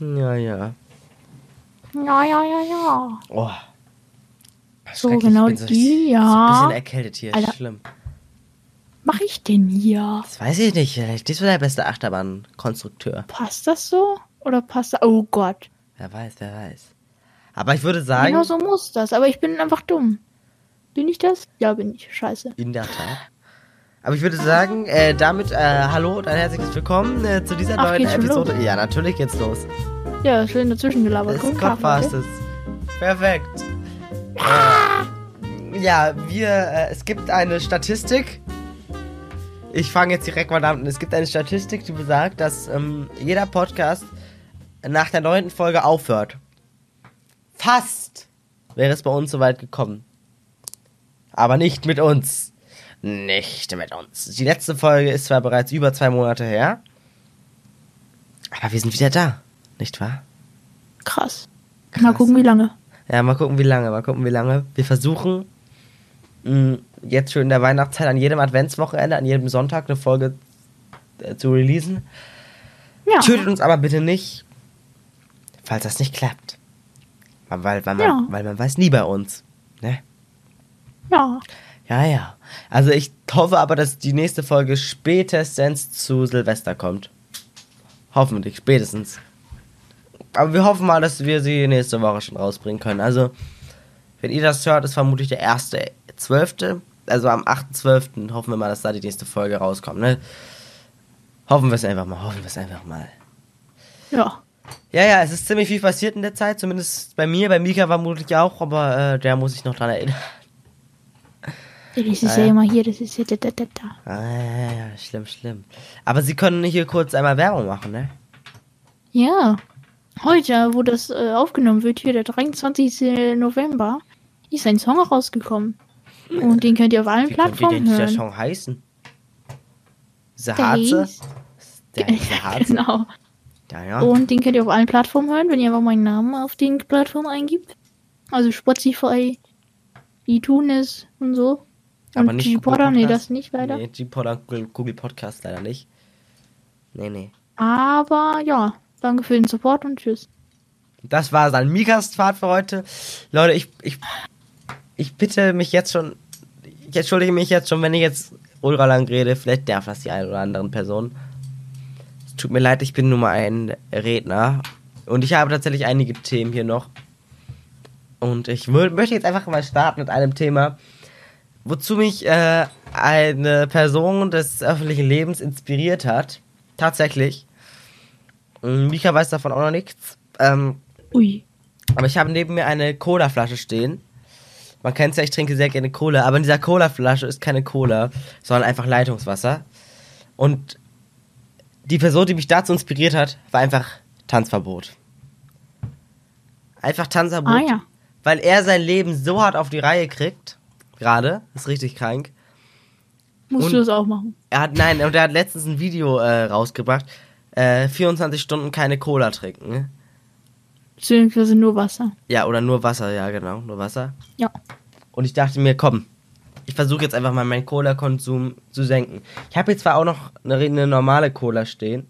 Ja, ja. Ja, ja, ja, ja. Oh. So, genau ich bin so, die, So ein ja. bisschen erkältet hier. Alter. Schlimm. Mach ich denn hier? Das weiß ich nicht. Vielleicht bist du der beste Achterbahnkonstrukteur. Passt das so? Oder passt das? Oh Gott. Wer weiß, wer weiß. Aber ich würde sagen, Genau so muss das. Aber ich bin einfach dumm. Bin ich das? Ja, bin ich. Scheiße. in der Tat. Aber ich würde sagen, äh, damit äh, hallo und ein herzliches Willkommen äh, zu dieser Ach, neuen Episode. Ja, natürlich geht's los. Ja, schön dazwischen gelabert. Guten ist Tag, Godfasters. Perfekt. Äh, ja, wir, äh, es gibt eine Statistik. Ich fange jetzt direkt mal damit an. Es gibt eine Statistik, die besagt, dass ähm, jeder Podcast nach der neunten Folge aufhört. Fast wäre es bei uns soweit gekommen. Aber nicht mit uns. Nicht mit uns. Die letzte Folge ist zwar bereits über zwei Monate her. Aber wir sind wieder da. Nicht wahr? Leute. Krass. Mal gucken, wie lange. Ja, mal gucken, wie lange, mal gucken, wie lange. Wir versuchen mh, jetzt schon in der Weihnachtszeit an jedem Adventswochenende, an jedem Sonntag eine Folge äh, zu releasen. Ja. Tötet uns aber bitte nicht, falls das nicht klappt. Weil, weil, weil, man, Ja. weil man weiß nie bei uns. Ne? Ja. Ja, ja. Also ich hoffe aber, dass die nächste Folge spätestens zu Silvester kommt. Hoffentlich, spätestens. Aber wir hoffen mal, dass wir sie nächste Woche schon rausbringen können. Also, wenn ihr das hört, ist vermutlich der erste zwölfte. Also am 8.12. hoffen wir mal, dass da die nächste Folge rauskommt, ne? Hoffen wir es einfach mal, hoffen wir es einfach mal. Ja. Ja, ja, es ist ziemlich viel passiert in der Zeit, zumindest bei mir, bei Mika vermutlich auch, aber äh, der muss sich noch dran erinnern. Das ist ja ja. immer hier, das ist ja da, da, da, da. Ah, ja, ja, schlimm, schlimm. Aber sie können hier kurz einmal Werbung machen, ne? Ja. Heute, wo das äh, aufgenommen wird, hier der 23. November, ist ein Song rausgekommen. Und den könnt ihr auf allen Wie könnte Plattformen denn dieser hören. Song heißen? Der Sahaze? hieß- Der Sahaze? genau. Ja, ja. Und den könnt ihr auf allen Plattformen hören, wenn ihr einfach meinen Namen auf den Plattformen eingibt. Also Spotify, iTunes und so. Aber und nicht G-Podder, nee, das nicht leider. Nee, G-Podder Google, Google Podcast leider nicht. Nee, nee. Aber ja, danke für den Support und tschüss. Das war dann Mikas Fahrt für heute. Leute, ich, ich, ich bitte mich jetzt schon, ich entschuldige mich jetzt schon, wenn ich jetzt ultra lang rede. Vielleicht darf das die eine oder anderen Person. Es tut mir leid, ich bin nur mal ein Redner. Und ich habe tatsächlich einige Themen hier noch. Und ich möchte jetzt einfach mal starten mit einem Thema, wozu mich äh, eine Person des öffentlichen Lebens inspiriert hat. Tatsächlich. Und Mika weiß davon auch noch nichts. Ähm, Ui. aber ich habe neben mir eine Cola-Flasche stehen. Man kennt ja, ich trinke sehr gerne Cola, aber in dieser Cola-Flasche ist keine Cola, sondern einfach Leitungswasser. Und die Person, die mich dazu inspiriert hat, war einfach Tanzverbot. Einfach Tanzverbot. Ah ja. Weil er sein Leben so hart auf die Reihe kriegt. Gerade. Ist richtig krank. Musst Und- du das auch machen. Er hat, nein, und er hat letztens ein Video äh, rausgebracht. Äh, 24 Stunden keine Cola trinken. ne? Beziehungsweise nur Wasser. Ja, oder nur Wasser, ja, genau, nur Wasser. Ja. Und ich dachte mir, komm, ich versuche jetzt einfach mal meinen Cola-Konsum zu senken. Ich habe jetzt zwar auch noch eine, eine normale Cola stehen,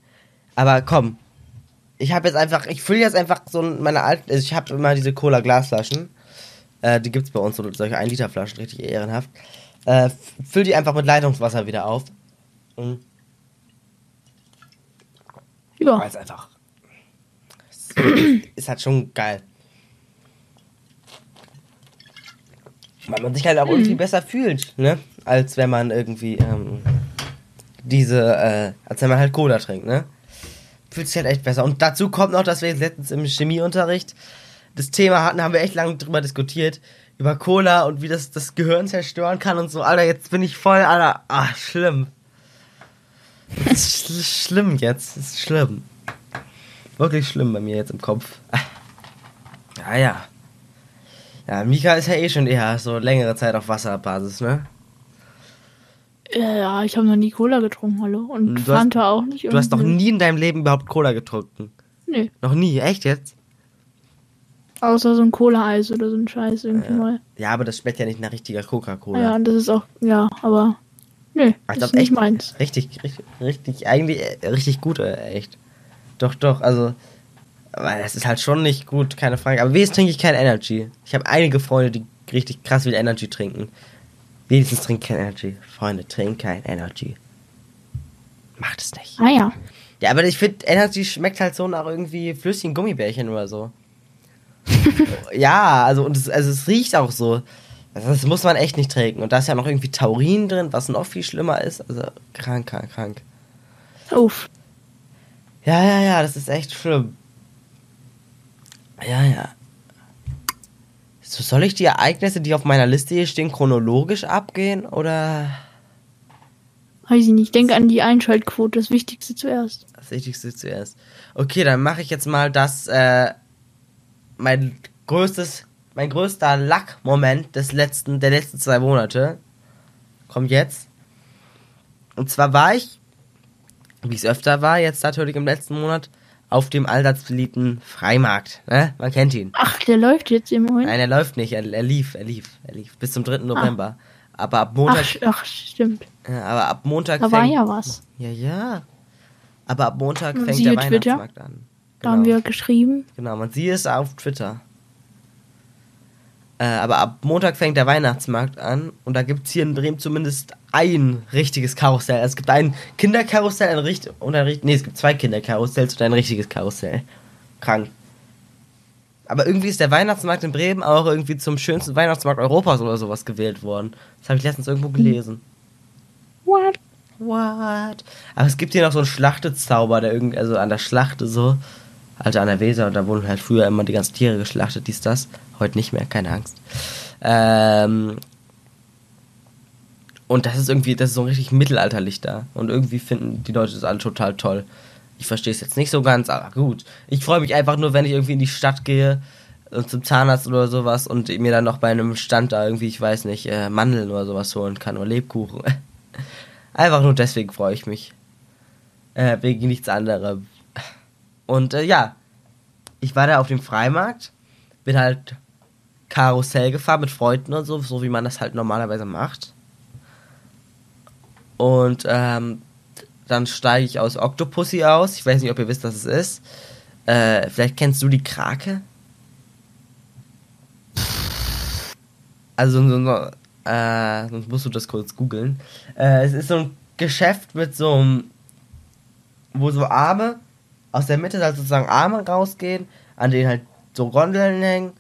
aber komm, ich habe jetzt einfach, ich fülle jetzt einfach so meine alten, also ich habe immer diese Cola-Glasflaschen, äh, die gibt's bei uns, so solche 1-Liter-Flaschen, richtig ehrenhaft. Äh, füll die einfach mit Leitungswasser wieder auf. Und Ja. weil es einfach, es ist halt schon geil. Weil man sich halt auch irgendwie besser fühlt, ne? Als wenn man irgendwie ähm, diese, äh, als wenn man halt Cola trinkt, ne? Fühlt sich halt echt besser. Und dazu kommt noch, dass wir jetzt letztens im Chemieunterricht das Thema hatten, haben wir echt lange drüber diskutiert. Über Cola und wie das das Gehirn zerstören kann und so. Alter, jetzt bin ich voll, Alter. Ah, schlimm. Das ist schl schlimm jetzt. Das ist schlimm. Wirklich schlimm bei mir jetzt im Kopf. Ja, ja. Ja, Mika ist ja eh schon eher so längere Zeit auf Wasserbasis, ne? Ja, ich habe noch nie Cola getrunken, hallo. Und Du hast- Fanta auch nicht. Du hast noch irgendwie. nie in deinem Leben überhaupt Cola getrunken. Nee. Noch nie, echt jetzt? Außer so ein Cola-Eis oder so ein Scheiß irgendwie mal. Ja, aber das schmeckt ja nicht nach richtiger Coca-Cola. Ja, und das ist auch, ja, aber. Nö, Ich das ist nicht meins. Richtig, richtig, richtig, eigentlich äh, richtig gut, äh, echt. Doch, doch, also weil das ist halt schon nicht gut, keine Frage. Aber wenigstens trinke ich kein Energy. Ich habe einige Freunde, die richtig krass viel Energy trinken. Wenigstens trinkt kein Energy. Freunde, trinkt kein Energy. Macht es nicht. Ah ja. Ja, aber ich finde, Energy schmeckt halt so nach irgendwie flüssigen Gummibärchen oder so. ja, also, und es, also es riecht auch so. Das muss man echt nicht trinken. Und da ist ja noch irgendwie Taurin drin, was noch viel schlimmer ist. Also krank, krank, krank. Uff. Ja, ja, ja, das ist echt schlimm. Ja, ja. So, soll ich die Ereignisse, die auf meiner Liste hier stehen, chronologisch abgehen oder Weiß ich nicht. Denke an die Einschaltquote, das Wichtigste zuerst. das Wichtigste zuerst? Okay, dann mache ich jetzt mal das, äh, mein größtes, mein größter Lack-Moment des letzten, der letzten zwei Monate. Kommt jetzt. Und zwar war ich, wie es öfter war, jetzt natürlich im letzten Monat, auf dem allseits beliebten Freimarkt. Ne? Man kennt ihn. Ach, der läuft jetzt im Moment. Nein, er läuft nicht. Er, er lief, er lief, er lief. Bis zum 3. November. Aber ab Montag, Ach, ach, stimmt. ja, aber ab Montag Da war fängt, ja was. ja, ja. Aber ab Montag fängt siehe der Twitter. Weihnachtsmarkt an. Da haben wir geschrieben. Genau, man sieht es auf Twitter. Äh, aber ab Montag fängt der Weihnachtsmarkt an und da gibt es hier in Bremen zumindest ein richtiges Karussell. Also es gibt ein Kinderkarussell ein richt und ein richt nee, es gibt zwei Kinderkarussells und ein richtiges Karussell. Krank. Aber irgendwie ist der Weihnachtsmarkt in Bremen auch irgendwie zum schönsten Weihnachtsmarkt Europas oder sowas gewählt worden. Das habe ich letztens irgendwo gelesen. What? What? Aber es gibt hier noch so einen Schlachtezauber, der irgendwie, also an der Schlachte so, also an der Weser, und da wurden halt früher immer die ganzen Tiere geschlachtet, dies, das. Heute nicht mehr, keine Angst. Ähm, und das ist irgendwie, das ist so richtig mittelalterlich da. Und irgendwie finden die Leute das alle total toll. Ich verstehe es jetzt nicht so ganz, aber gut. Ich freue mich einfach nur, wenn ich irgendwie in die Stadt gehe, äh, zum Zahnarzt oder sowas und mir dann noch bei einem Stand da irgendwie, ich weiß nicht, äh, Mandeln oder sowas holen kann oder Lebkuchen. Einfach nur deswegen freue ich mich. Äh, wegen nichts anderem. Und äh, ja, ich war da auf dem Freimarkt, bin halt Karussell gefahren mit Freunden und so, so wie man das halt normalerweise macht. Und ähm, dann steige ich aus Octopussy aus. Ich weiß nicht, ob ihr wisst, was es ist. Äh, vielleicht kennst du die Krake? Also so, so, äh, sonst musst du das kurz googeln. Äh, es ist so ein Geschäft mit so einem, wo so Arme aus der Mitte halt sozusagen Arme rausgehen, an denen halt so Gondeln hängen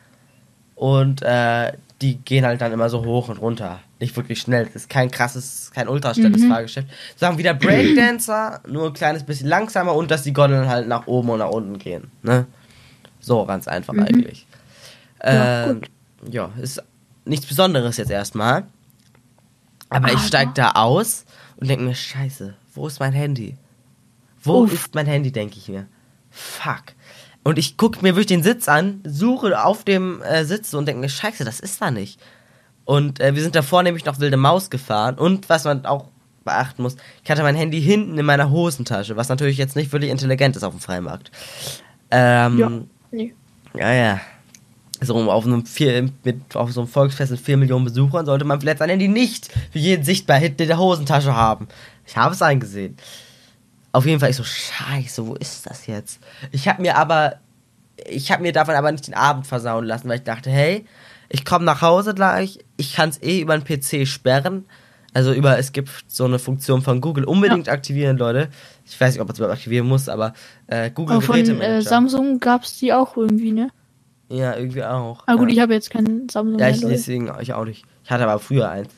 und äh, die gehen halt dann immer so hoch und runter. Nicht wirklich schnell. Das ist kein krasses, kein ultra schnelles Fahrgeschäft. Sagen wieder Breakdancer, nur ein kleines bisschen langsamer und dass die Gondeln halt nach oben und nach unten gehen. Ne? So ganz einfach eigentlich. Ja, Ähm, ja, ist nichts Besonderes jetzt erstmal. Aber ich Aber- steig da aus und denke mir, scheiße, wo ist mein Handy? Wo Uff. ist mein Handy, denke ich mir. Fuck. Und ich gucke mir wirklich den Sitz an, suche auf dem äh, Sitz und denke mir, scheiße, das ist da nicht. Und äh, wir sind davor nämlich noch wilde Maus gefahren. Und was man auch beachten muss, ich hatte mein Handy hinten in meiner Hosentasche, was natürlich jetzt nicht wirklich intelligent ist auf dem Freimarkt. Ähm, Ja. Nee. ja, ja. So auf einem vier, mit, auf so einem Volksfest mit 4 Millionen Besuchern sollte man vielleicht sein Handy nicht für jeden sichtbar hinten in der Hosentasche haben. Ich habe es eingesehen. Auf jeden Fall ich so, scheiße, wo ist das jetzt? Ich habe mir aber, ich habe mir davon aber nicht den Abend versauen lassen, weil ich dachte, hey, ich komme nach Hause gleich, ich kann es eh über den PC sperren. Also über, es gibt so eine Funktion von Google, unbedingt aktivieren, Leute. Ich weiß nicht, ob man es überhaupt aktivieren muss, aber äh, Google Aber von äh. Samsung gab es die auch irgendwie, ne? ja, irgendwie auch. Aber gut, ja. ich habe jetzt keinen Samsung Ja, ich, deswegen, ich auch nicht. Ich hatte aber früher eins.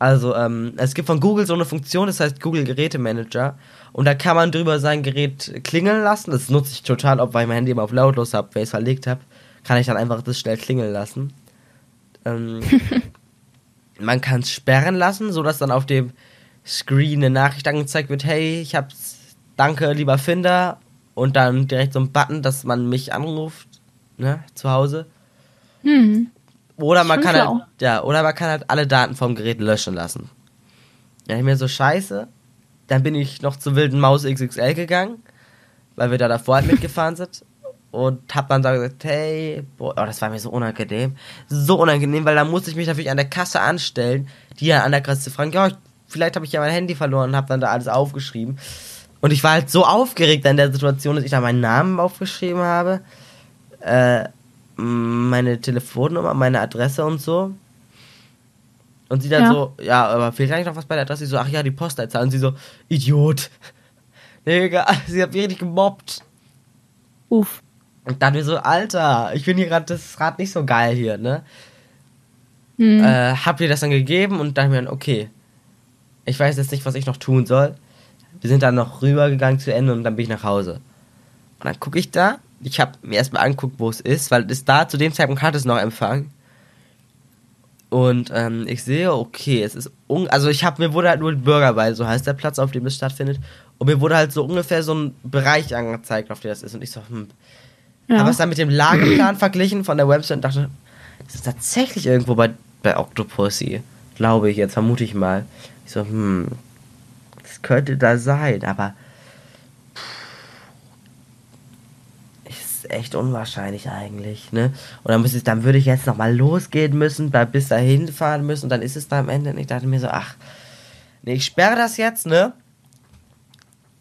Also, ähm, es gibt von Google so eine Funktion, das heißt Google Gerätemanager. Und da kann man drüber sein Gerät klingeln lassen. Das nutze ich total, ob weil ich mein Handy immer auf lautlos habe, weil ich es verlegt habe. Kann ich dann einfach das schnell klingeln lassen. Ähm, man kann es sperren lassen, sodass dann auf dem Screen eine Nachricht angezeigt wird, hey, ich hab's, danke, lieber Finder. Und dann direkt so ein Button, dass man mich anruft, ne, zu Hause. Hm. Oder man Schon kann schlau. halt, ja, oder man kann halt alle Daten vom Gerät löschen lassen. Ja, ich mir so scheiße. Dann bin ich noch zur wilden Maus XXL gegangen, weil wir da davor halt mitgefahren sind. Und hab dann da gesagt, hey, boah, oh, das war mir so unangenehm. So unangenehm, weil da musste ich mich natürlich an der Kasse anstellen, die ja an der Kasse fragen, ja, vielleicht habe ich ja mein Handy verloren und hab dann da alles aufgeschrieben. Und ich war halt so aufgeregt in der Situation, dass ich da meinen Namen aufgeschrieben habe, äh, meine Telefonnummer, meine Adresse und so. Und sie dann Ja. so, ja, aber fehlt eigentlich noch was bei der Adresse? Ich so, ach ja, die Postleitzahl. Und sie so, Idiot. Digga, sie hat mich richtig gemobbt. Uff. Und dann wir so, Alter, ich bin hier gerade, das gerade nicht so geil hier, ne? Hm. Äh, hab ihr das dann gegeben und dann mir, okay, ich weiß jetzt nicht, was ich noch tun soll. Wir sind dann noch rübergegangen zu Ende und dann bin ich nach Hause. Und dann gucke ich da, ich habe mir erstmal angeguckt, wo es ist, weil es da zu dem Zeitpunkt hatte es noch Empfang. Und ähm, ich sehe, okay, es ist, un also ich habe, mir wurde halt nur Bürgerweise, so heißt der Platz, auf dem es stattfindet. Und mir wurde halt so ungefähr so ein Bereich angezeigt, auf dem das ist. Und ich so, hm, ja. habe es dann mit dem Lageplan verglichen von der Website und dachte, das ist tatsächlich irgendwo bei, bei Octopussy. Glaube ich jetzt, vermute ich mal. Ich so, hm, das könnte da sein, aber ist echt unwahrscheinlich eigentlich, ne? Und dann, müsste, ich- dann würde ich jetzt nochmal losgehen müssen, bis dahin fahren müssen und dann ist es da am Ende und ich dachte mir so, ach, nee, ich sperre das jetzt, ne?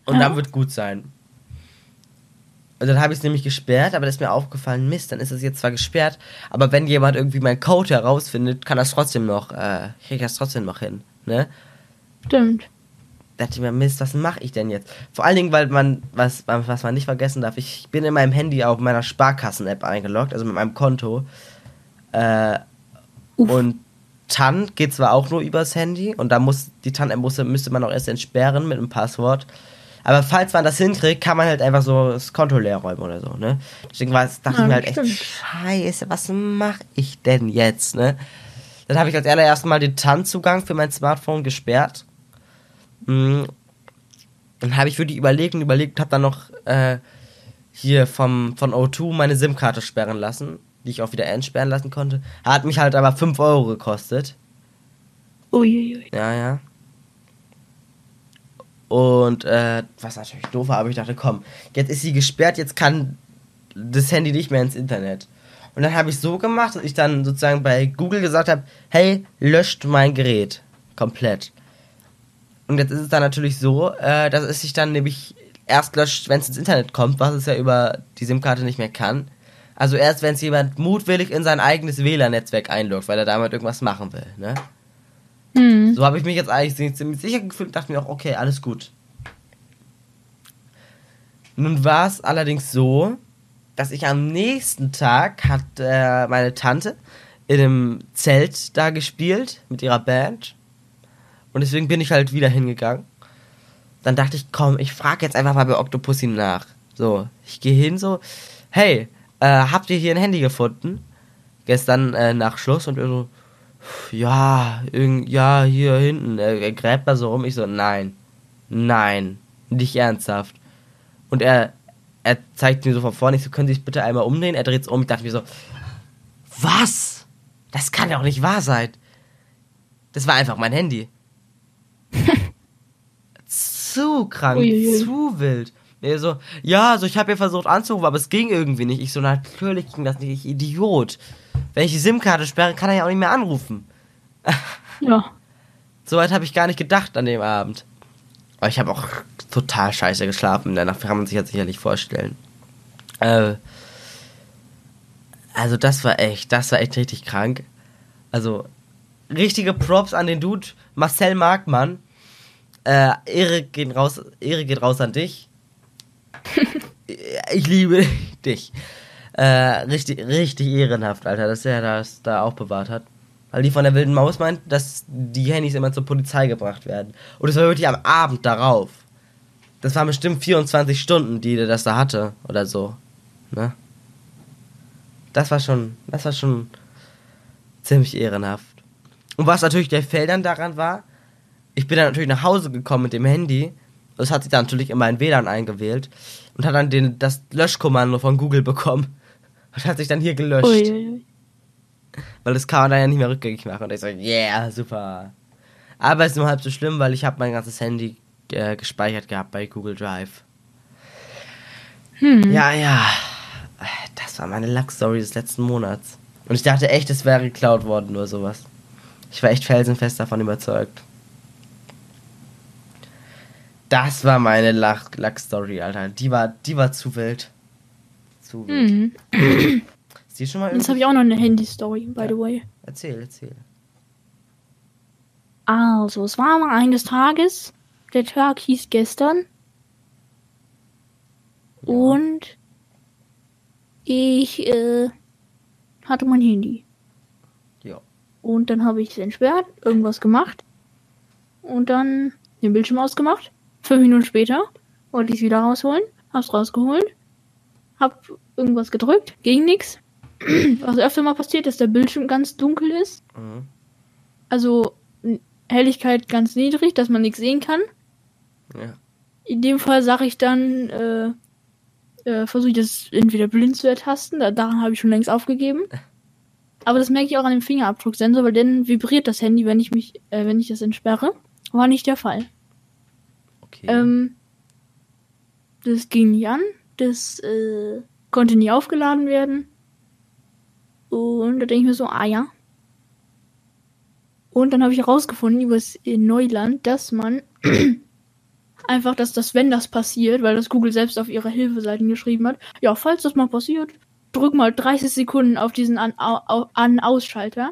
Und Ja. dann wird gut sein. Und dann habe ich es nämlich gesperrt, aber da ist mir aufgefallen, Mist, dann ist es jetzt zwar gesperrt, aber wenn jemand irgendwie meinen Code herausfindet, kann das trotzdem noch, äh, krieg ich das trotzdem noch hin, ne? Stimmt. Da dachte ich mir, Mist, was mache ich denn jetzt? Vor allen Dingen, weil man, was, was man nicht vergessen darf, ich bin in meinem Handy auf meiner Sparkassen-App eingeloggt, also mit meinem Konto. Äh, und TAN geht zwar auch nur übers Handy und da muss die TAN-App muss- müsste man auch erst entsperren mit einem Passwort. Aber falls man das hinkriegt, kann man halt einfach so das Konto leer räumen oder so, ne? Deswegen war dachte Ja, ich mir halt das echt, stimmt. scheiße, was mache ich denn jetzt, ne? Dann habe ich als allererstes mal den TAN-Zugang für mein Smartphone gesperrt. Mm. Dann habe ich wirklich überlegt und überlegt, habe dann noch äh, hier vom, von O2 meine SIM-Karte sperren lassen, die ich auch wieder entsperren lassen konnte. Hat mich halt aber 5 Euro gekostet. Uiuiui. Ja, ja. Und äh, was natürlich doof war, aber ich dachte, komm, jetzt ist sie gesperrt, jetzt kann das Handy nicht mehr ins Internet. Und dann habe ich so gemacht, dass ich dann sozusagen bei Google gesagt habe, hey, löscht mein Gerät komplett. Und jetzt ist es dann natürlich so, äh, dass es sich dann nämlich erst löscht, wenn es ins Internet kommt, was es ja über die SIM-Karte nicht mehr kann. Also erst, wenn es jemand mutwillig in sein eigenes WLAN-Netzwerk einloggt, weil er damit irgendwas machen will, ne? Hm. So habe ich mich jetzt eigentlich ziemlich sicher gefühlt und dachte mir auch, okay, alles gut. Nun war es allerdings so, dass ich am nächsten Tag hat äh, meine Tante in einem Zelt da gespielt mit ihrer Band. Und deswegen bin ich halt wieder hingegangen. Dann dachte ich, komm, ich frage jetzt einfach mal bei Octopussy nach. So, ich gehe hin so, hey, äh, habt ihr hier ein Handy gefunden? Gestern äh, nach Schluss und er so, ja, ja, hier hinten. Er, er gräbt da so rum. Ich so, nein, nein, nicht ernsthaft. Und er, er zeigt mir so von vorne, ich so, können Sie sich bitte einmal umdrehen? Er dreht es um. Ich dachte mir so, was? Das kann doch nicht wahr sein. Das war einfach mein Handy. Zu krank, Uiuiui. zu wild. Er so, ja, also ich habe ja versucht anzurufen, aber es ging irgendwie nicht. Ich so, natürlich ging das nicht, ich Idiot. Wenn ich die SIM-Karte sperre, kann er ja auch nicht mehr anrufen. Ja. Soweit habe ich gar nicht gedacht an dem Abend. Aber ich habe auch total scheiße geschlafen in der Nacht, kann man sich jetzt sicherlich vorstellen. Äh, also das war echt, das war echt richtig krank. Also richtige Props an den Dude, Marcel Markmann. Äh, Ehre geht raus, Ehre geht raus an dich. ich liebe dich. Äh, richtig, richtig ehrenhaft, Alter, dass er das da auch bewahrt hat. Weil die von der wilden Maus meint, dass die Handys immer zur Polizei gebracht werden. Und es war wirklich am Abend darauf. Das waren bestimmt 24 Stunden, die der das da hatte. Oder so. Ne? Das war schon, das war schon ziemlich ehrenhaft. Und was natürlich der Fail dann daran war, ich bin dann natürlich nach Hause gekommen mit dem Handy. Das hat sich dann natürlich in meinen WLAN eingewählt. Und hat dann den, das Löschkommando von Google bekommen. Und hat sich dann hier gelöscht. Uiuiui. Weil das kann man dann ja nicht mehr rückgängig machen. Und ich so, yeah, super. Aber es ist nur halb so schlimm, weil ich habe mein ganzes Handy äh, gespeichert gehabt bei Google Drive. Hm. Ja, ja. Das war meine Luck-Story des letzten Monats. Und ich dachte echt, es wäre geklaut worden oder sowas. Ich war echt felsenfest davon überzeugt. Das war meine Lach- Lack-Story, Alter. Die war, die war zu wild. Zu wild. Mhm. Ist die schon mal Jetzt habe ich auch noch eine Handy-Story, by Ja. the way. Erzähl, erzähl. Also, es war mal eines Tages, der Tag hieß gestern. Und ich äh, hatte mein Handy. Ja. Und dann habe ich es entsperrt, irgendwas gemacht. Und dann den Bildschirm ausgemacht. Fünf Minuten später wollte ich es wieder rausholen. Hab's rausgeholt. Hab irgendwas gedrückt. Ging nix. Was öfter mal passiert, dass der Bildschirm ganz dunkel ist. Mhm. Also Helligkeit ganz niedrig, dass man nichts sehen kann. Ja. In dem Fall sage ich dann, äh, äh, versuche ich das entweder blind zu ertasten. Da, daran habe ich schon längst aufgegeben. Aber das merke ich auch an dem Fingerabdrucksensor, weil dann vibriert das Handy, wenn ich mich, äh, wenn ich das entsperre. War nicht der Fall. Okay. Ähm, das ging nicht an. Das äh, konnte nie aufgeladen werden. Und da denke ich mir so, ah ja. Und dann habe ich herausgefunden über das in Neuland, dass man einfach, dass das, wenn das passiert, weil das Google selbst auf ihrer Hilfeseiten geschrieben hat, ja, falls das mal passiert, drück mal 30 Sekunden auf diesen An- Au- An-Ausschalter.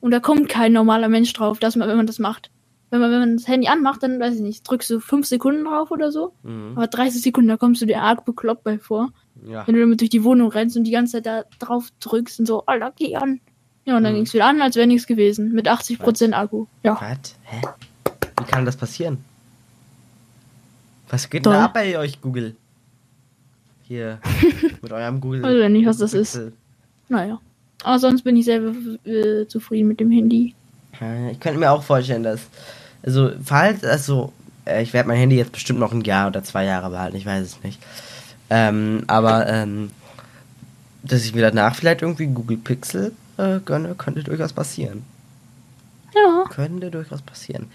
Und da kommt kein normaler Mensch drauf, dass man, wenn man das macht. Wenn man, wenn man das Handy anmacht, dann weiß ich nicht, drückst du 5 Sekunden drauf oder so. mhm. Aber 30 Sekunden, da kommst du dir arg bekloppt bei vor. Ja. Wenn du damit durch die Wohnung rennst und die ganze Zeit da drauf drückst und so, Alter, geh an. Ja, und dann Mhm. ging's wieder an, als wäre nichts gewesen. Mit 80% Akku. Ja. Was? Hä? Wie kann das passieren? Was geht Toll. da ab bei euch, Google? Hier. mit eurem Google. Weiß ja nicht, was das ist. Naja. Aber sonst bin ich sehr äh, zufrieden mit dem Handy. Ja, Ich könnte mir auch vorstellen, dass. Also, falls, also, äh, ich werde mein Handy jetzt bestimmt noch ein Jahr oder zwei Jahre behalten, ich weiß es nicht. Ähm, aber, ähm, dass ich mir danach vielleicht irgendwie Google Pixel äh, gönne, könnte durchaus passieren. Ja. Könnte durchaus passieren.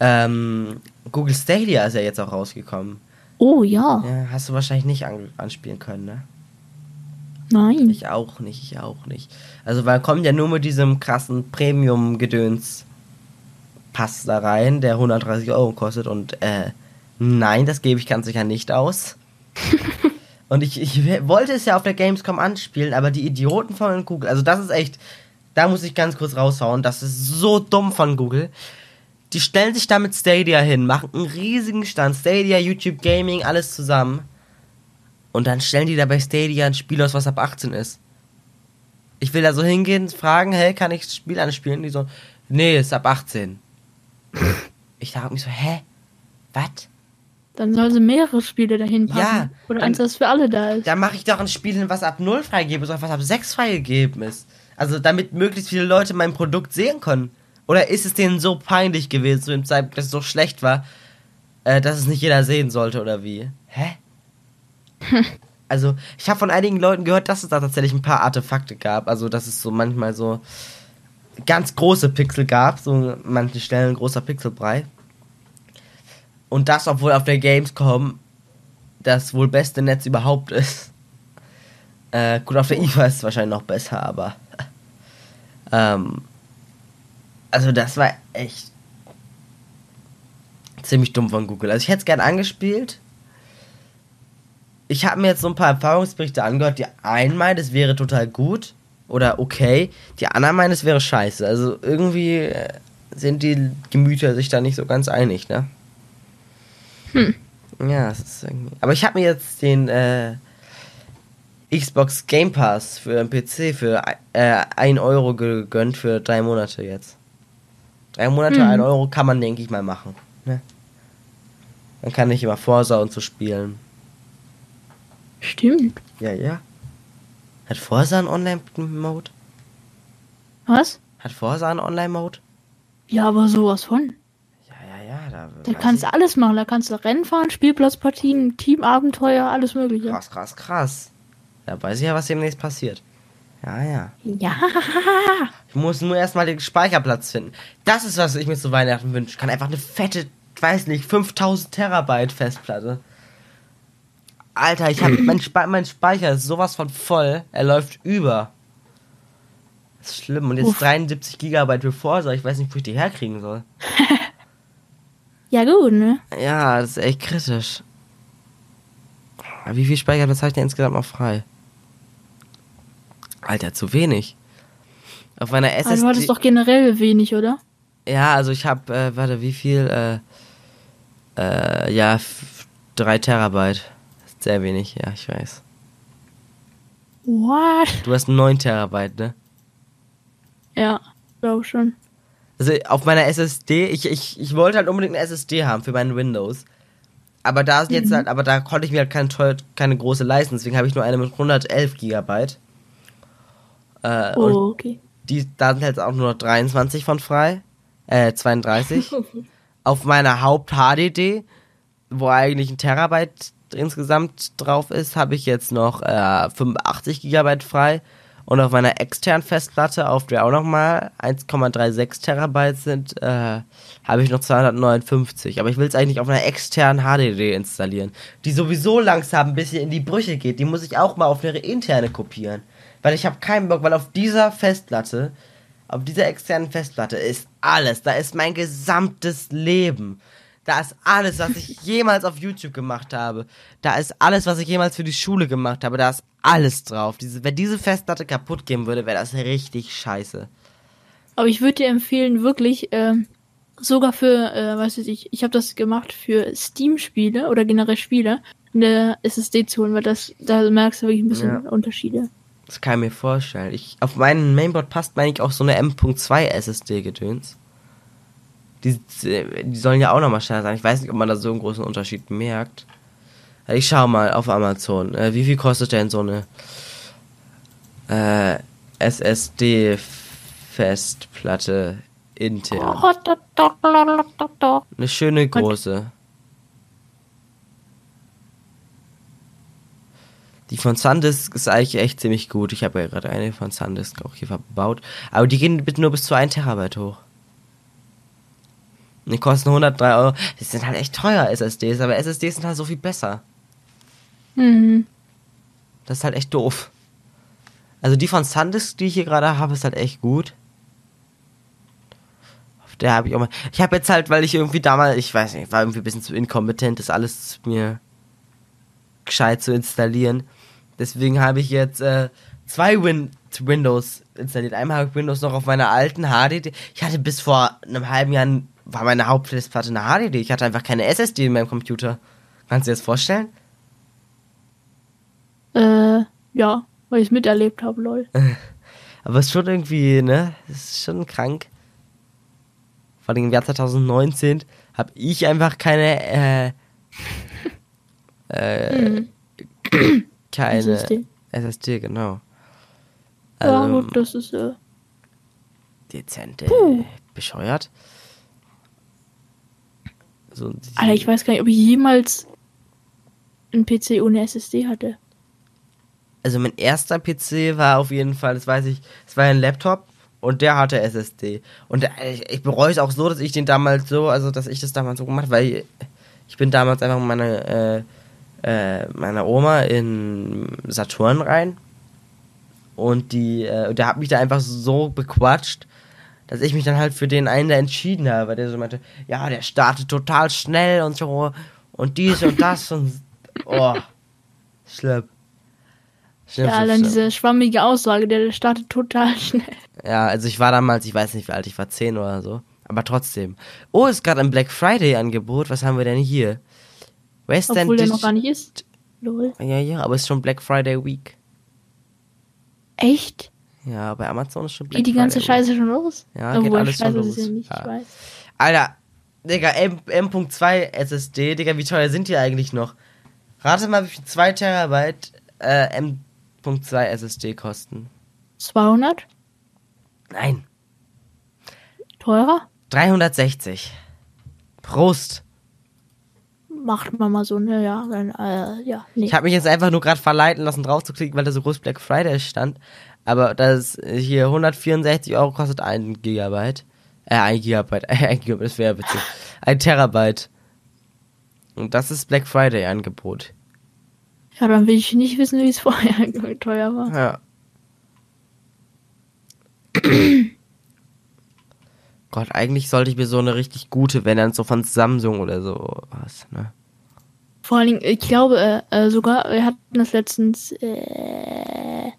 Ähm, Google Stadia ist ja jetzt auch rausgekommen. Oh ja. Ja, hast du wahrscheinlich nicht an anspielen können, ne? Nein. Ich auch nicht, ich auch nicht. Also, weil kommt ja nur mit diesem krassen Premium-Gedöns Pass da rein, der 130 Euro kostet und äh, nein, das gebe ich ganz sicher nicht aus. und ich, ich wollte es ja auf der Gamescom anspielen, aber die Idioten von Google, also das ist echt, da muss ich ganz kurz raushauen, das ist so dumm von Google. Die stellen sich da mit Stadia hin, machen einen riesigen Stand, Stadia, YouTube Gaming, alles zusammen. Und dann stellen die da bei Stadia ein Spiel aus, was ab 18 ist. Ich will da so hingehen, fragen, hey, kann ich das Spiel anspielen? Die so, nee, ist ab 18. Ich dachte mich so, hä? Was? Dann soll sie mehrere Spiele dahin packen. Ja, Oder dann- eins, das für alle da ist. Da mache ich doch ein Spiel hin, was ab 0 freigegeben ist, oder was ab 6 freigegeben ist. Also damit möglichst viele Leute mein Produkt sehen können. Oder ist es denen so peinlich gewesen zu dem Zeitpunkt, dass es so schlecht war, äh, dass es nicht jeder sehen sollte, oder wie? Hä? also, ich habe von einigen Leuten gehört, dass es da tatsächlich ein paar Artefakte gab. Also, dass es so manchmal so ganz große Pixel gab, so an manchen Stellen ein großer Pixelbrei. Und das, obwohl auf der Gamescom das wohl beste Netz überhaupt ist. Äh, gut, auf der IFA ist es wahrscheinlich noch besser, aber. ähm, also, das war echt ziemlich dumm von Google. Also, ich hätte es gerne angespielt. Ich habe mir jetzt so ein paar Erfahrungsberichte angehört. Die einen meinen, es wäre total gut oder okay. Die anderen meinen, es wäre scheiße. Also, irgendwie äh, sind die Gemüter sich da nicht so ganz einig, ne? Ja, es ist irgendwie. Aber ich habe mir jetzt den äh, Xbox Game Pass für den PC für äh, 1 Euro gegönnt für drei Monate jetzt. Drei Monate, Hm. 1 Euro kann man, denke ich, mal machen. Ne? Dann kann ich immer Forsa und so spielen. Stimmt. Ja, ja. Hat Forsa einen Online-Mode? Was? Hat Forsa einen Online-Mode? Ja, aber sowas von. Ja, ja, ja. Da, Da kannst du alles machen. Da kannst du Rennen fahren, Spielplatzpartien, Teamabenteuer, alles mögliche. Krass, krass, krass. Da weiß ich ja, was demnächst passiert. Ja, ja. Ja. Ich muss nur erstmal den Speicherplatz finden. Das ist, was ich mir zu Weihnachten wünsche. Ich kann einfach eine fette, weiß nicht, 5000 Terabyte Festplatte. Alter, ich habe mein, Spe mein Speicher ist sowas von voll. Er läuft über. Das ist schlimm. Und jetzt Uff. 73 Gigabyte für Forsa. Ich weiß nicht, wo ich die herkriegen soll. Ja, gut, ne? Ja, das ist echt kritisch. Aber Wie viel Speicherplatz habe ich denn insgesamt noch frei? Alter, zu wenig. Auf meiner Aber SSD. du hattest doch generell wenig, oder? Ja, also ich habe, äh, warte, wie viel? Äh, äh, ja, f- drei Terabyte. Sehr wenig, ja, ich weiß. What? Du hast neun Terabyte, ne? Ja, glaube schon. Also auf meiner SSD, ich, ich, ich wollte halt unbedingt eine SSD haben für meinen Windows. Aber da sind jetzt halt, aber da konnte ich mir halt keine, teuer, keine große leisten, deswegen habe ich nur eine mit 111 Gigabyte. Äh, Oh, okay. die, da sind jetzt auch nur noch 23 von frei. Äh, 32. Auf meiner Haupt-HDD, wo eigentlich ein Terabyte insgesamt drauf ist, habe ich jetzt noch äh, 85 Gigabyte frei. Und auf meiner externen Festplatte, auf der auch nochmal 1,36 Terabyte sind, äh, habe ich noch 259. Aber ich will es eigentlich auf einer externen HDD installieren, die sowieso langsam ein bisschen in die Brüche geht. Die muss ich auch mal auf eine interne kopieren. Weil ich habe keinen Bock, weil auf dieser Festplatte, auf dieser externen Festplatte ist alles. Da ist mein gesamtes Leben. Da ist alles, was ich jemals auf YouTube gemacht habe. Da ist alles, was ich jemals für die Schule gemacht habe. Da ist alles drauf. Diese, wenn diese Festplatte kaputt gehen würde, wäre das richtig scheiße. Aber ich würde dir empfehlen, wirklich, ähm, sogar für, äh, weiß ich nicht, ich habe das gemacht für Steam-Spiele oder generell Spiele, eine SSD zu holen, weil das, da merkst du wirklich ein bisschen Ja. Unterschiede. Das kann ich mir vorstellen. Ich, auf meinen Mainboard passt, meine ich, auch so eine M.2 SSD-Gedöns. Die, die sollen ja auch nochmal schneller sein. Ich weiß nicht, ob man da so einen großen Unterschied merkt. Ich schau mal auf Amazon. Äh, wie viel kostet denn so eine äh, SSD-Festplatte intern? Eine schöne große. Die von Sandisk ist eigentlich echt ziemlich gut. Ich habe ja gerade eine von Sandisk auch hier verbaut. Aber die gehen bitte nur bis zu 1 Terabyte hoch. Die kosten 103 Euro. Die sind halt echt teuer, SSDs. Aber SSDs sind halt so viel besser. Mhm. Das ist halt echt doof. Also die von Sandisk, die ich hier gerade habe, ist halt echt gut. Auf der habe ich auch mal. Ich habe jetzt halt, weil ich irgendwie damals, ich weiß nicht, war irgendwie ein bisschen zu inkompetent, das alles mir gescheit zu installieren. Deswegen habe ich jetzt äh, zwei Win Windows installiert. Einmal habe ich Windows noch auf meiner alten HDD. Ich hatte bis vor einem halben Jahr war meine Hauptfestplatte eine HDD. Ich hatte einfach keine SSD in meinem Computer. Kannst du dir das vorstellen? Äh, ja, weil ich es miterlebt habe, lol. Aber es ist schon irgendwie, ne? Es ist schon krank. Vor allem im Jahr 2019 habe ich einfach keine, äh, äh, keine SSD. SSD, genau. Ja, Also, gut, das ist, äh, dezent, äh, Puh. bescheuert. So, die- Alter, ich weiß gar nicht, ob ich jemals einen PC ohne SSD hatte. also mein erster PC war auf jeden Fall, das weiß ich, es war ein Laptop und der hatte SSD. Und der, ich, ich bereue es auch so, dass ich den damals so, also dass ich das damals so gemacht habe, weil ich bin damals einfach mit meiner, äh, äh, meiner Oma in Saturn rein und die, äh, der hat mich da einfach so bequatscht, dass ich mich dann halt für den einen da entschieden habe, weil der so meinte, ja, der startet total schnell und so und dies und das und oh, schlimm. Schlimm, Ja, schlimm, dann schlimm. diese schwammige Aussage, der, startet total schnell. Ja, also ich war damals, ich weiß nicht wie alt, ich war 10 oder so. Aber trotzdem. Oh, ist gerade ein Black Friday Angebot. Was haben wir denn hier? Western Obwohl der noch gar nicht ist. Lol. Ja, ja, aber es ist schon Black Friday Week. Echt? Ja, bei Amazon ist schon Black Geht die ganze Friday Scheiße schon los? Ja, geht Obwohl, alles schon los. ja nicht, Ja. ich weiß. Week. Alter, Digga, M- M.2 SSD, Digga, wie teuer sind die eigentlich noch? Rate mal, wie viel 2 Terabyte äh, M.2 SSD kosten. 200? Nein, Teurer? 360. Prost. Macht man mal so, ne, ja, dann, äh, ja, nee. Ich habe mich jetzt einfach nur gerade verleiten lassen, drauf zu klicken, weil da so groß Black Friday stand. Aber das hier 164 Euro kostet ein Gigabyte. Äh, ein Gigabyte. Ein Gigabyte, das wäre witzig. Ein Terabyte. Und das ist Black Friday Angebot. Ja, dann will ich nicht wissen, wie es vorher teuer war. Ja. Gott, eigentlich sollte ich mir so eine richtig gute, wenn dann so von Samsung oder so was, ne? Vor allen Dingen, ich glaube äh, äh, sogar, wir hatten das letztens. Äh,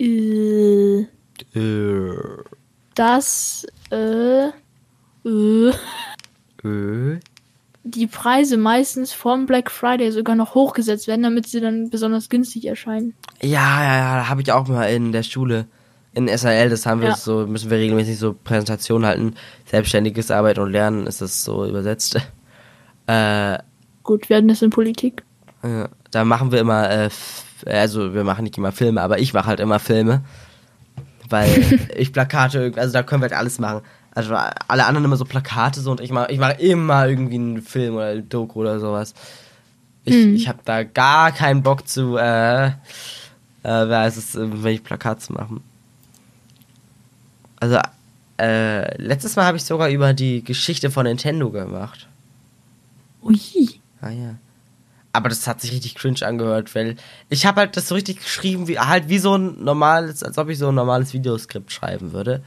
äh, Äh, dass äh, äh, äh. die Preise meistens vom Black Friday sogar noch hochgesetzt werden, damit sie dann besonders günstig erscheinen. Ja, ja, ja, da habe ich auch mal in der Schule in SRL, das haben wir Ja. so, müssen wir regelmäßig so Präsentationen halten. Selbstständiges Arbeiten und Lernen ist das so übersetzt. Äh, Gut, wir hatten das in Politik. Ja, da machen wir immer, äh, also wir machen nicht immer Filme, aber ich mache halt immer Filme. Weil ich Plakate, also da können wir halt alles machen. Also alle anderen immer so Plakate so und ich mache ich mach immer irgendwie einen Film oder ein Doku oder sowas. Ich, Mhm. ich habe da gar keinen Bock zu, äh, äh, wer heißt es, wenn ich Plakat zu machen. Also, äh, letztes Mal habe ich sogar über die Geschichte von Nintendo gemacht. Ui. Ah ja. Aber das hat sich richtig cringe angehört, weil ich habe halt das so richtig geschrieben, wie halt wie so ein normales, als ob ich so ein normales Videoskript schreiben würde.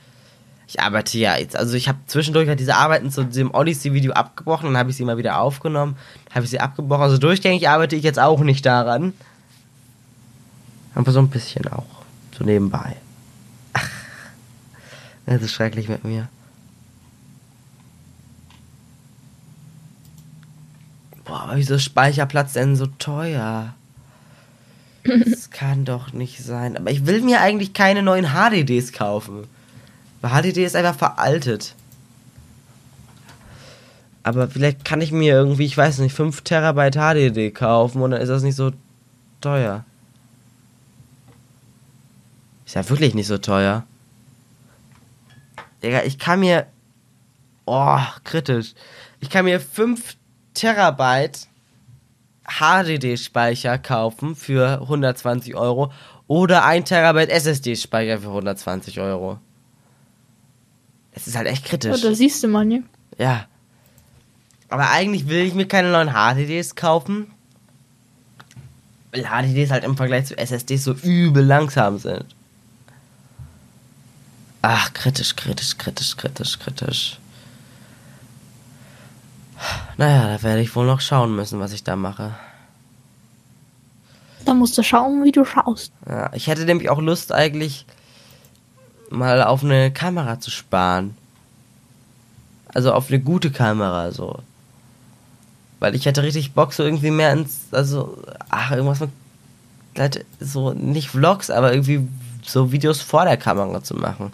Ich arbeite ja jetzt, also ich habe zwischendurch halt diese Arbeiten zu diesem Odyssey-Video abgebrochen, dann habe ich sie mal wieder aufgenommen, habe ich sie abgebrochen. Also durchgängig arbeite ich jetzt auch nicht daran. Aber so ein bisschen auch. So nebenbei. Das ist schrecklich mit mir. Boah, aber wieso ist Speicherplatz denn so teuer? Das kann doch nicht sein. Aber ich will mir eigentlich keine neuen HDDs kaufen. Weil HDD ist einfach veraltet. Aber vielleicht kann ich mir irgendwie, ich weiß nicht, 5 Terabyte HDD kaufen und dann ist das nicht so teuer. Ist ja wirklich nicht so teuer. Digga, ich kann mir. Oh, kritisch. Ich kann mir 5 Terabyte HDD-Speicher kaufen für 120 Euro oder 1 Terabyte SSD-Speicher für 120 Euro. Es ist halt echt Ja, kritisch. da siehst du mal, ne? Ja. Aber eigentlich will ich mir keine neuen HDDs kaufen. Weil HDDs halt im Vergleich zu SSDs so übel langsam sind. Ach, kritisch, kritisch, kritisch, kritisch, kritisch. Naja, da werde ich wohl noch schauen müssen, was ich da mache. Da musst du schauen, wie du schaust. Ja, ich hätte nämlich auch Lust eigentlich mal auf eine Kamera zu sparen. Also auf eine gute Kamera so. Weil ich hätte richtig Bock so irgendwie mehr ins also ach irgendwas mit halt so nicht Vlogs, aber irgendwie so Videos vor der Kamera zu machen.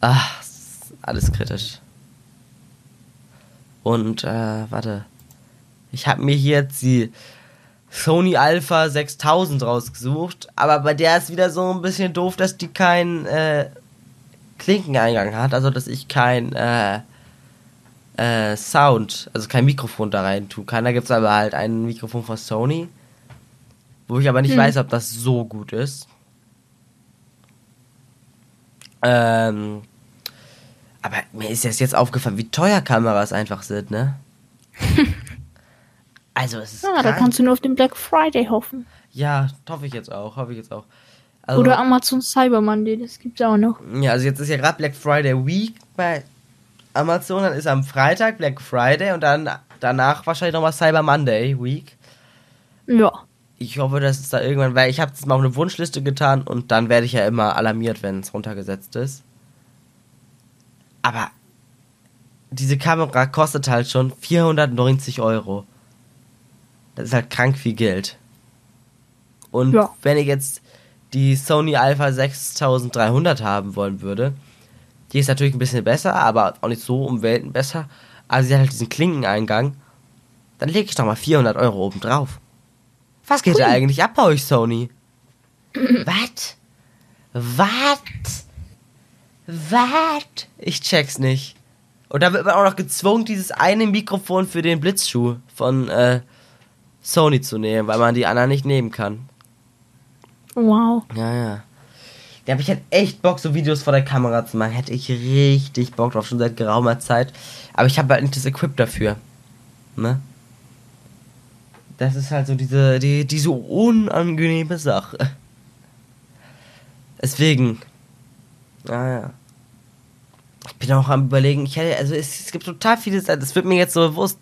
Ach, alles kritisch. Und äh warte. Ich habe mir hier jetzt die Sony Alpha 6000 rausgesucht, aber bei der ist wieder so ein bisschen doof, dass die keinen äh, Klinkeneingang hat, also dass ich kein äh, äh, Sound, also kein Mikrofon da rein tun kann. Da gibt es aber halt ein Mikrofon von Sony, wo ich aber nicht Hm. weiß, ob das so gut ist. Ähm, aber mir ist jetzt, jetzt aufgefallen, wie teuer Kameras einfach sind, ne? also es ist Ja, da krank. kannst du nur auf den Black Friday hoffen. Ja, hoffe ich jetzt auch, hoffe ich jetzt auch. Also, Oder Amazon Cyber Monday, das gibt's auch noch. ja, also jetzt ist ja gerade Black Friday Week bei Amazon, dann ist am Freitag Black Friday und dann danach wahrscheinlich nochmal Cyber Monday Week. Ja. Ich hoffe, dass es da irgendwann, weil ich habe es mal auf eine Wunschliste getan und dann werde ich ja immer alarmiert, wenn es runtergesetzt ist. Aber diese Kamera kostet halt schon 490 Euro. Das ist halt krank viel Geld. Und Ja. wenn ich jetzt die Sony Alpha 6300 haben wollen würde, die ist natürlich ein bisschen besser, aber auch nicht so um Welten besser. Also sie hat halt diesen Klinkeneingang. Dann lege ich doch mal 400 Euro oben drauf. Was geht da Hui. eigentlich ab bei euch, Sony? Was? Was? Was? Ich check's nicht. Und da wird man auch noch gezwungen, dieses eine Mikrofon für den Blitzschuh von äh, Sony zu nehmen, weil man die anderen nicht nehmen kann. Wow. Ja, ja. Da habe ich halt echt Bock, so Videos vor der Kamera zu machen. Hätte ich richtig Bock drauf, schon seit geraumer Zeit. Aber ich habe halt nicht das Equip dafür. Ne? Das ist halt so diese, die, diese unangenehme Sache. Deswegen. Ah ja. Ich bin auch am überlegen, ich hätte, also es, es gibt total viele, das wird mir jetzt so bewusst.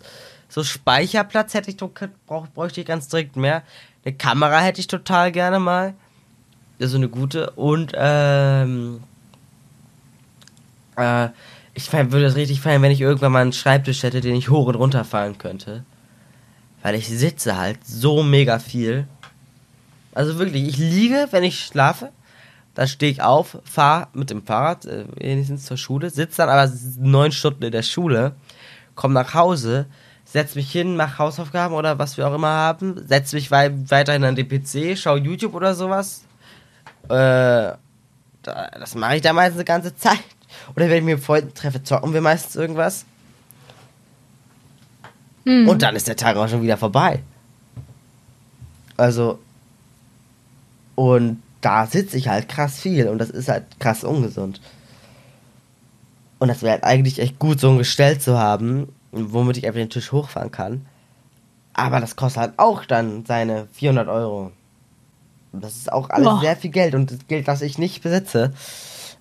So Speicherplatz hätte ich, brauch, bräuchte ich ganz dringend mehr. Eine Kamera hätte ich total gerne mal. So eine gute. Und, ähm, äh, ich würde es richtig feiern, wenn ich irgendwann mal einen Schreibtisch hätte, den ich hoch und runter fahren könnte. Weil ich sitze halt so mega viel. Also wirklich, ich liege, wenn ich schlafe. Dann stehe ich auf, fahre mit dem Fahrrad äh, wenigstens zur Schule, sitze dann aber neun Stunden in der Schule, komme nach Hause, setz mich hin, mach Hausaufgaben oder was wir auch immer haben, setz mich wei weiterhin an den PC, schau YouTube oder sowas. Äh, das mache ich da meistens eine ganze Zeit. Oder wenn ich mit Freunden treffe, zocken wir meistens irgendwas. Hm. Und dann ist der Tag auch schon wieder vorbei. Also. Und da sitze ich halt krass viel und das ist halt krass ungesund. Und das wäre halt eigentlich echt gut, so ein Gestell zu haben, womit ich einfach den Tisch hochfahren kann. Aber das kostet halt auch dann seine 400 Euro. Das ist auch alles Boah. sehr viel Geld und das Geld, das ich nicht besitze.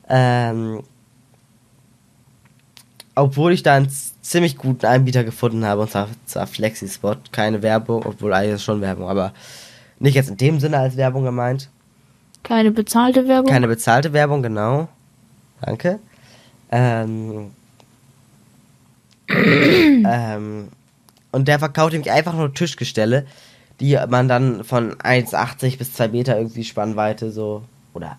Ähm, obwohl ich da einen ziemlich guten Anbieter gefunden habe, und zwar, zwar FlexiSpot. Keine Werbung, obwohl eigentlich schon Werbung, aber nicht jetzt in dem Sinne als Werbung gemeint. Keine bezahlte Werbung? Keine bezahlte Werbung, genau. Danke. Ähm, ähm, und der verkauft nämlich einfach nur Tischgestelle, die man dann von 1,80 bis 2 Meter irgendwie Spannweite so oder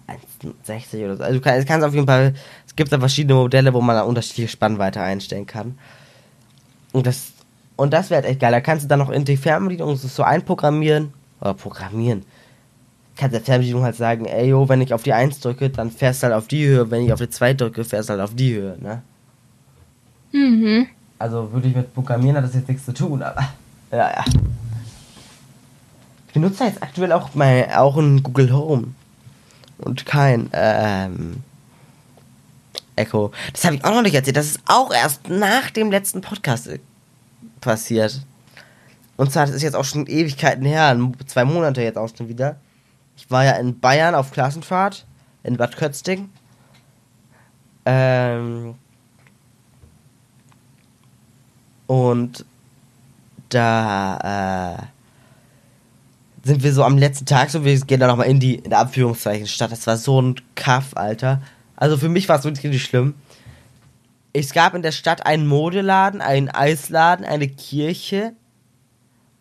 1,60 oder so. Also kannst, kannst auf jeden Fall, es gibt da verschiedene Modelle, wo man da unterschiedliche Spannweite einstellen kann. Und das, und das wäre halt echt geil. Da kannst du dann noch in die Fernbedienung so einprogrammieren, oder programmieren. Kannst der Fernbedienung halt sagen, ey, yo, wenn ich auf die 1 drücke, dann fährst du halt auf die Höhe, wenn ich auf die 2 drücke, fährst du halt auf die Höhe, ne? Mhm. Also würde ich mit Programmieren hat das jetzt nichts zu tun, aber ja, ja. Ich benutze jetzt aktuell auch mal auch ein Google Home und kein ähm, Echo. Das habe ich auch noch nicht erzählt. Das ist auch erst nach dem letzten Podcast äh, passiert. Und zwar, das ist jetzt auch schon Ewigkeiten her, zwei Monate jetzt auch schon wieder. Ich war ja in Bayern auf Klassenfahrt, in Bad Kötzting. Ähm, und da äh, sind wir so am letzten Tag so, wir gehen da nochmal in die, in der Abführungszeichen Stadt. Das war so ein Kaff, Alter. Also für mich war es wirklich schlimm. Es gab in der Stadt einen Modeladen, einen Eisladen, eine Kirche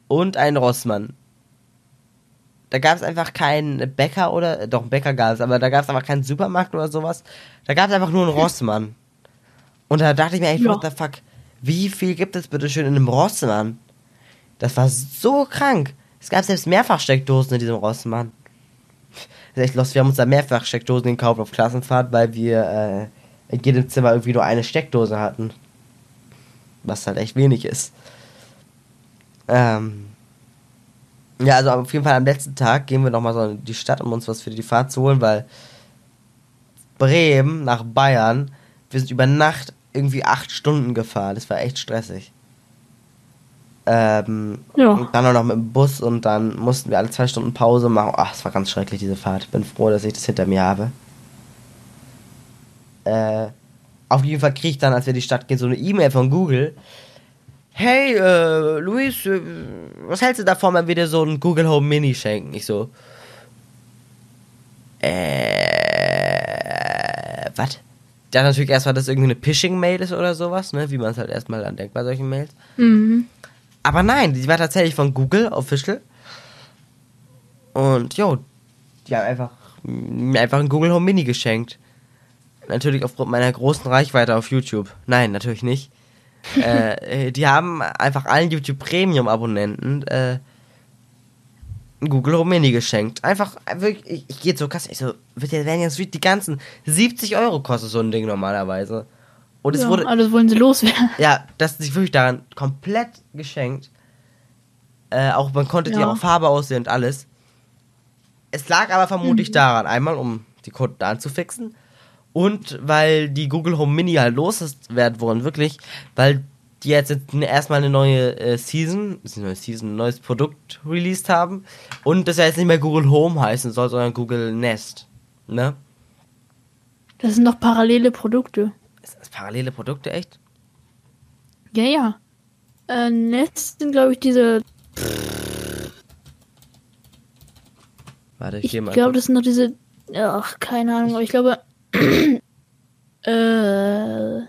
und einen Rossmann. Da gab es einfach keinen Bäcker oder, doch, einen Bäcker gab es, aber da gab es einfach keinen Supermarkt oder sowas. Da gab es einfach nur einen Rossmann. Und da dachte ich mir echt, ja. what the fuck, wie viel gibt es bitte schön in einem Rossmann? Das war so krank. Es gab selbst Mehrfachsteckdosen in diesem Rossmann. Das ist echt los. Wir haben uns da Mehrfachsteckdosen gekauft auf Klassenfahrt, weil wir äh, in jedem Zimmer irgendwie nur eine Steckdose hatten. Was halt echt wenig ist. Ähm. Ja, also auf jeden Fall am letzten Tag gehen wir nochmal so in die Stadt, um uns was für die Fahrt zu holen, weil Bremen nach Bayern, wir sind über Nacht irgendwie acht Stunden gefahren. Das war echt stressig. Ähm, ja. Und dann auch noch mit dem Bus und dann mussten wir alle zwei Stunden Pause machen. Ach, es war ganz schrecklich, diese Fahrt. Bin froh, dass ich das hinter mir habe. Äh, auf jeden Fall kriege ich dann, als wir in die Stadt gehen, so eine E-Mail von Google. Hey, äh, Luis, äh, was hältst du davon, wenn wir dir so ein Google Home Mini schenken? Ich so, äh, was? Dann natürlich erstmal, dass irgendwie eine Phishing-Mail ist oder sowas, ne? Wie man es halt erstmal dann denkt bei solchen Mails. Mhm. Aber nein, die war tatsächlich von Google Official. Und jo, die haben einfach mir einfach ein Google Home Mini geschenkt. Natürlich aufgrund meiner großen Reichweite auf YouTube. Nein, natürlich nicht. Äh, die haben einfach allen YouTube Premium Abonnenten äh, Google Home Mini geschenkt. Einfach, wirklich, ich, ich gehe zur Kasse, ich so, werden jetzt die ganzen 70 Euro kostet so ein Ding normalerweise. Und es ja, wurde. Alles wollen sie loswerden. Ja, das ist sich wirklich daran komplett geschenkt. Äh, auch man konnte ja. die auch Farbe aussehen und alles. Es lag aber vermutlich mhm. daran, einmal um die Kunden anzufixen und weil die Google Home Mini halt loswerden wollen, wirklich, weil die jetzt erstmal eine neue äh, Season, eine neue Season, ein neues Produkt released haben und das ja jetzt nicht mehr Google Home heißen soll, sondern Google Nest. Ne? Das sind doch parallele Produkte. Ist das parallele Produkte echt? Ja, ja. Äh, Nest sind, glaube ich, diese. Warte, ich, Ich glaube, das sind noch diese. Ach, keine Ahnung, aber ich glaube. Äh,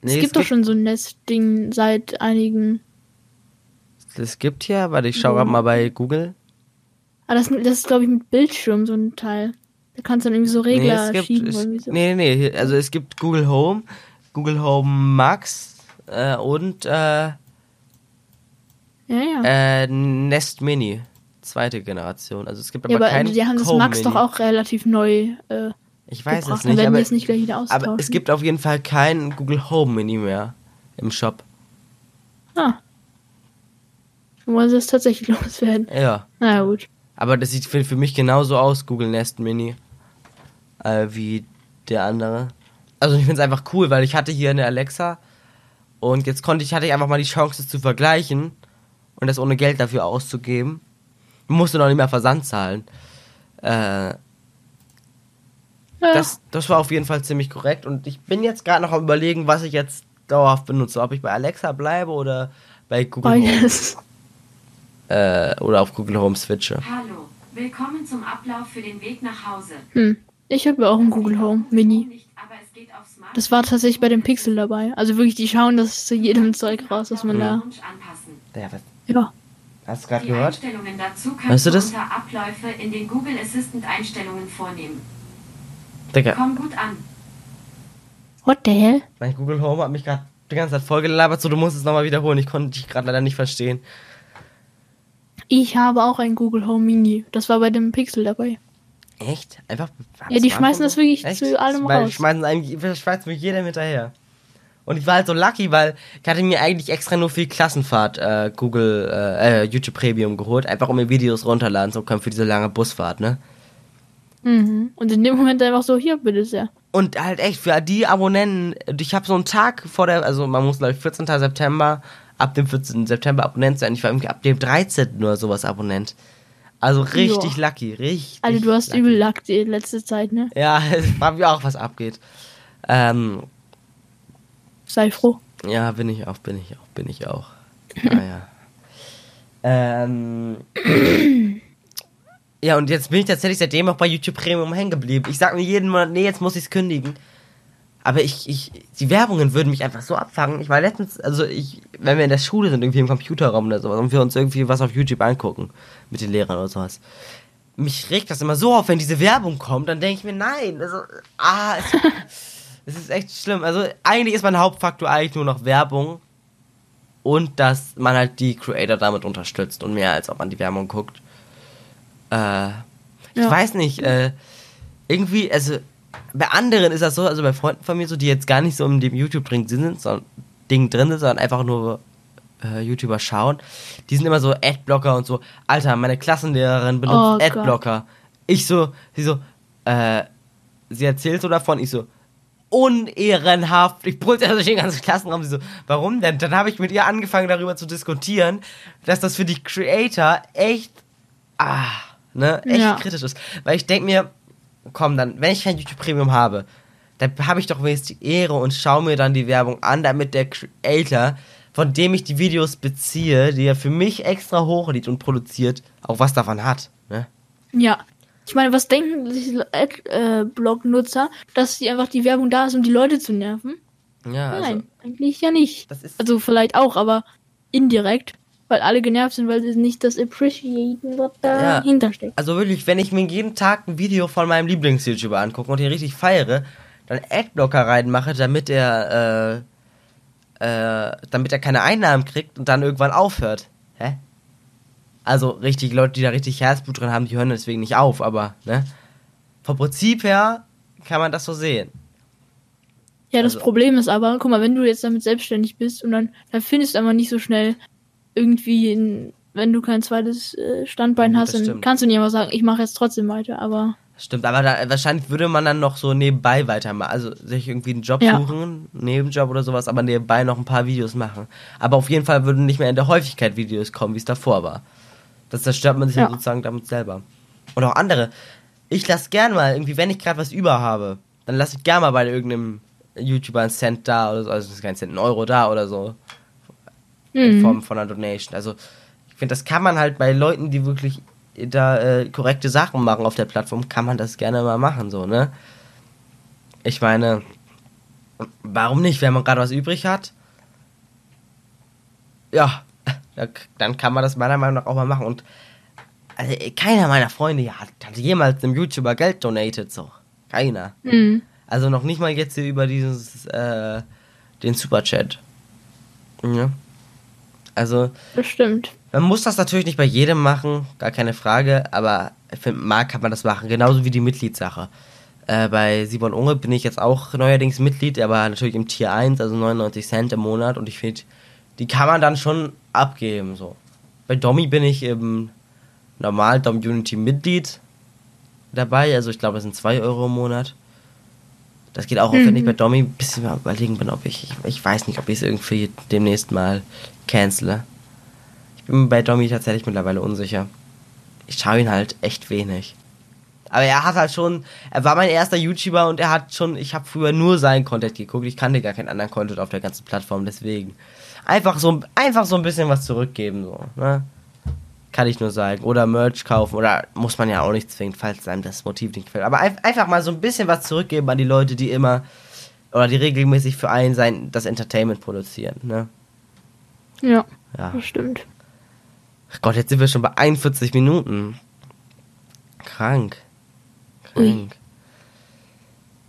Nee, es gibt doch schon so ein Nest-Ding seit einigen. Es gibt ja, warte, ich schaue gerade mal bei Google. Ah, das, das ist, glaube ich, mit Bildschirm so ein Teil. Da kannst du dann irgendwie so Regler es gibt, schieben. es, so. nee, nee, also es gibt Google Home, Google Home Max äh, und äh, Ja, ja. äh, Nest Mini. Zweite Generation. Also es gibt aber, ja, aber kein die haben das Max Mini. doch auch relativ neu äh, Ich weiß es nicht, werden aber, es nicht gleich wieder austauschen. aber es gibt auf jeden Fall kein Google Home Mini mehr im Shop. Ah. Wollen sie es tatsächlich loswerden. Ja. Na ja, gut. Aber das sieht für, für mich genauso aus, Google Nest Mini, äh, wie der andere. Also ich finde es einfach cool, weil ich hatte hier eine Alexa und jetzt konnte ich, hatte ich einfach mal die Chance, zu vergleichen und das ohne Geld dafür auszugeben. Musste noch nicht mehr Versand zahlen. Äh, Ja, das, das war auf jeden Fall ziemlich korrekt und ich bin jetzt gerade noch am überlegen, was ich jetzt dauerhaft benutze. Ob ich bei Alexa bleibe oder bei Google Home, beides. äh, oder auf Google Home switche. Hallo, willkommen zum Ablauf für den Weg nach Hause. Hm. Ich habe ja auch einen Google Home Mini. Das war tatsächlich bei dem Pixel dabei. Also wirklich, die schauen das zu jedem Zeug raus, was man da. Wunsch anpassen. Ja, Ja. hast du gerade gehört? Einstellungen dazu Hörst kannst du du das? unter Abläufe in den Google Assistant Einstellungen vornehmen. Digga. Komm gut an. What the hell? Mein Google Home hat mich gerade die ganze Zeit vollgelabert, so du musst es nochmal wiederholen. Ich konnte dich gerade leider nicht verstehen. Ich habe auch ein Google Home Mini. Das war bei dem Pixel dabei. Echt? Einfach. Ja, die schmeißen das wirklich Echt? zu allem weil raus. Schmeißen einem, schmeißt mir jedem hinterher. Und ich war halt so lucky, weil ich hatte mir eigentlich extra nur für die Klassenfahrt äh, Google, äh, äh, YouTube Premium geholt, einfach um mir Videos runterladen zu können für diese lange Busfahrt, ne? Mhm. Und in dem Moment einfach so, hier, bitte sehr. Und halt echt, für die Abonnenten, ich habe so einen Tag vor der, also man muss glaube ich 14. September, ab dem 14. September Abonnent sein. Ich war irgendwie ab dem 13. oder sowas Abonnent. Also richtig Ja. lucky, richtig. Also du hast lucky. übel Lack die letzte Zeit, ne? Ja, es fragt mich auch, was abgeht. Ähm, Sei froh. ja, bin ich auch, bin ich auch, bin ich auch. Naja. ähm, ja, und jetzt bin ich tatsächlich seitdem auch bei YouTube Premium hängen geblieben. Ich sag mir jeden Monat, nee, jetzt muss ich's kündigen. Aber ich, ich, die Werbungen würden mich einfach so abfangen. Ich war letztens, also ich, wenn wir in der Schule sind, irgendwie im Computerraum oder sowas, und wir uns irgendwie was auf YouTube angucken, mit den Lehrern oder sowas. Mich regt das immer so auf, wenn diese Werbung kommt, dann denke ich mir, nein, also, ah, es, es ist echt schlimm. Also eigentlich ist mein Hauptfaktor eigentlich nur noch Werbung und dass man halt die Creator damit unterstützt und mehr als ob man die Werbung guckt. Äh, ich Ja. weiß nicht, äh, irgendwie, also bei anderen ist das so, also bei Freunden von mir so, die jetzt gar nicht so in dem YouTube-Ding sind, sondern, Ding drin sind, sondern einfach nur äh, YouTuber schauen, die sind immer so Adblocker und so, Alter, meine Klassenlehrerin benutzt Oh Gott. Adblocker. Ich so, sie so, äh, sie erzählt so davon, ich so, unehrenhaft. Ich brüllte also durch den ganzen Klassenraum. Sie so, warum denn? Dann habe ich mit ihr angefangen, darüber zu diskutieren, dass das für die Creator echt, ah, ne, echt Ja. kritisch ist. Weil ich denke mir, komm, dann, wenn ich kein YouTube Premium habe, dann habe ich doch wenigstens die Ehre und schaue mir dann die Werbung an, damit der Creator, von dem ich die Videos beziehe, die er für mich extra hochlädt und produziert, auch was davon hat. Ne? Ja. Ich meine, was denken sich Adblock-Nutzer, dass die einfach die Werbung da ist, um die Leute zu nerven? Ja, also, Nein, eigentlich ja nicht. das ist Also vielleicht auch, aber indirekt, weil alle genervt sind, weil sie nicht das appreciaten, was Ja. dahinter steckt. Also wirklich, wenn ich mir jeden Tag ein Video von meinem Lieblings-YouTuber angucke und ihn richtig feiere, dann Adblocker reinmache, damit er, äh, äh, damit er keine Einnahmen kriegt und dann irgendwann aufhört. Hä? Also richtig, Leute, die da richtig Herzblut drin haben, die hören deswegen nicht auf, aber, ne? Vom Prinzip her kann man das so sehen. Ja, das Also- Problem ist aber, guck mal, wenn du jetzt damit selbstständig bist und dann, dann findest du aber nicht so schnell irgendwie, wenn du kein zweites äh, Standbein hast, das dann stimmt. kannst du nicht einfach sagen, ich mache jetzt trotzdem weiter, aber Stimmt, aber da, wahrscheinlich würde man dann noch so nebenbei weitermachen. Also sich irgendwie einen Job Ja. suchen, einen Nebenjob oder sowas, aber nebenbei noch ein paar Videos machen. Aber auf jeden Fall würden nicht mehr in der Häufigkeit Videos kommen, wie es davor war. Das zerstört man sich ja. Ja. sozusagen damit selber. Und auch andere. Ich lasse gern mal, irgendwie, wenn ich gerade was über habe, dann lasse ich gern mal bei irgendeinem YouTuber einen Cent da oder so, also kein Cent, ein Euro da oder so. In Mhm. Form von einer Donation. Also ich finde, das kann man halt bei Leuten, die wirklich da äh, korrekte Sachen machen auf der Plattform, kann man das gerne mal machen, so, ne? Ich meine, warum nicht, wenn man gerade was übrig hat? Ja, da- dann kann man das meiner Meinung nach auch mal machen. Und also, keiner meiner Freunde hat, hat jemals einem YouTuber Geld donated, so. Keiner. Mhm. Also noch nicht mal jetzt hier über dieses, äh, den Superchat. Ja. Also, Das stimmt. man muss das natürlich nicht bei jedem machen, gar keine Frage, aber für Marc kann man das machen, genauso wie die Mitgliedssache. Äh, bei Simon Unge bin ich jetzt auch neuerdings Mitglied, aber natürlich im Tier 1, also 99 Cent im Monat und ich finde, die kann man dann schon abgeben, so. Bei Domi bin ich im normal Dom Unity Mitglied dabei, also ich glaube, das sind 2 Euro im Monat. Das geht auch, wenn ich bei Domi ein bisschen mal überlegen bin, ob ich, ich, ich weiß nicht, ob ich es irgendwie demnächst mal cancele. Ich bin bei Domi tatsächlich mittlerweile unsicher. Ich schaue ihn halt echt wenig. Aber er hat halt schon, er war mein erster YouTuber und er hat schon, ich habe früher nur seinen Content geguckt. Ich kannte gar keinen anderen Content auf der ganzen Plattform, deswegen. Einfach so, einfach so ein bisschen was zurückgeben, so, ne? Kann ich nur sagen. Oder Merch kaufen. Oder muss man ja auch nicht zwingen, falls einem das Motiv nicht gefällt. Aber ein- einfach mal so ein bisschen was zurückgeben an die Leute, die immer oder die regelmäßig für einen sein, das Entertainment produzieren. Ne? Ja, Ja. das stimmt. Ach Gott, jetzt sind wir schon bei 41 Minuten. Krank. Ui. Krank.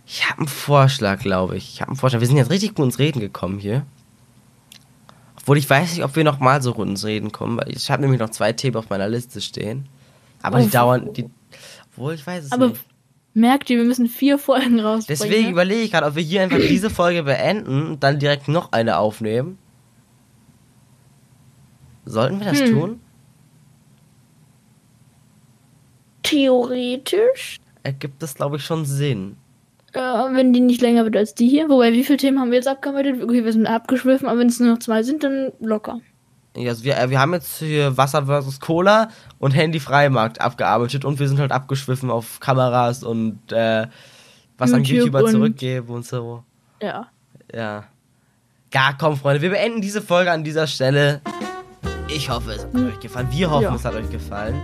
Ich habe einen Vorschlag, glaube ich. Ich habe einen Vorschlag. Wir sind jetzt richtig gut ins Reden gekommen hier. Obwohl ich weiß nicht, ob wir noch mal so gut ins Reden kommen. Weil ich habe nämlich noch zwei Themen auf meiner Liste stehen. Aber Oh, die dauern. Die, obwohl ich weiß es Aber nicht. merkt ihr, wir müssen vier Folgen rausbringen. Deswegen ne? überlege ich gerade, ob wir hier einfach diese Folge beenden und dann direkt noch eine aufnehmen. Sollten wir das Hm. tun? Theoretisch. Ergibt das, glaube ich, schon Sinn. Äh, wenn die nicht länger wird als die hier. Wobei, wie viele Themen haben wir jetzt abgearbeitet? Okay, wir sind abgeschwiffen, aber wenn es nur noch zwei sind, dann locker. Ja, Also wir, äh, wir haben jetzt hier Wasser versus Cola und Handy-Freimarkt abgearbeitet und wir sind halt abgeschwiffen auf Kameras und äh, was an YouTube YouTuber und- zurückgeben und so. Ja. Ja. Gar komm, Freunde, wir beenden diese Folge an dieser Stelle. Ich hoffe, es hat euch gefallen. Wir hoffen, Ja. es hat euch gefallen.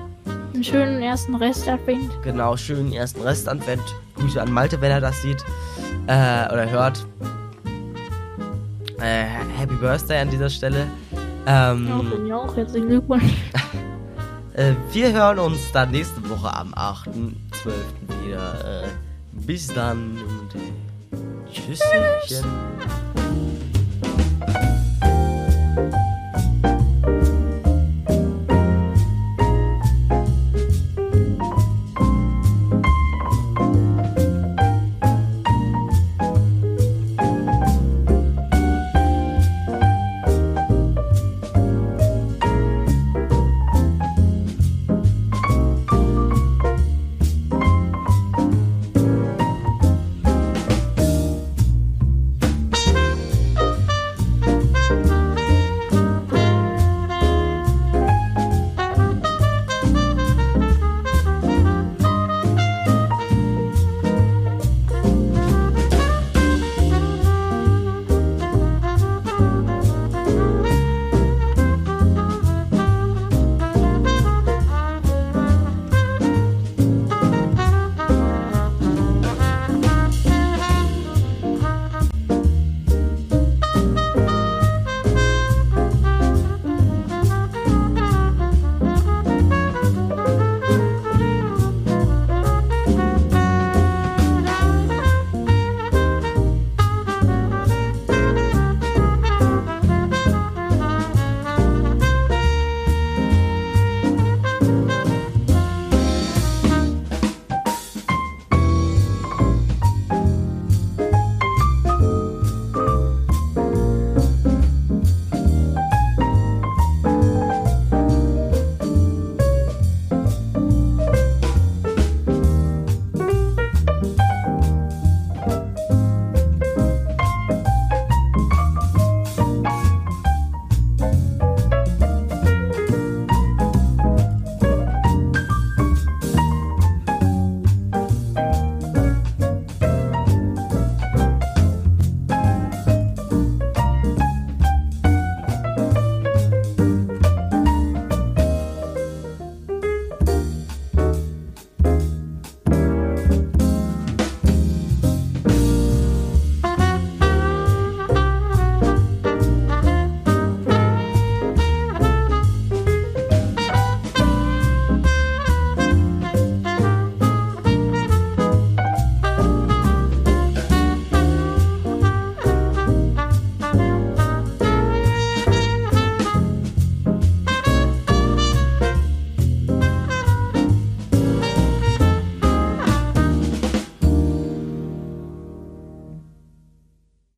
Einen schönen ersten Rest Advent. Genau, schönen ersten Restanvent. Grüße an Malte, wenn er das sieht äh, oder hört. Äh, Happy Birthday an dieser Stelle. Ähm, Ja, bin ich auch. Herzlichen Glückwunsch. Äh, wir hören uns dann nächste Woche am 8.12. wieder. Äh, bis dann und Tschüsschen.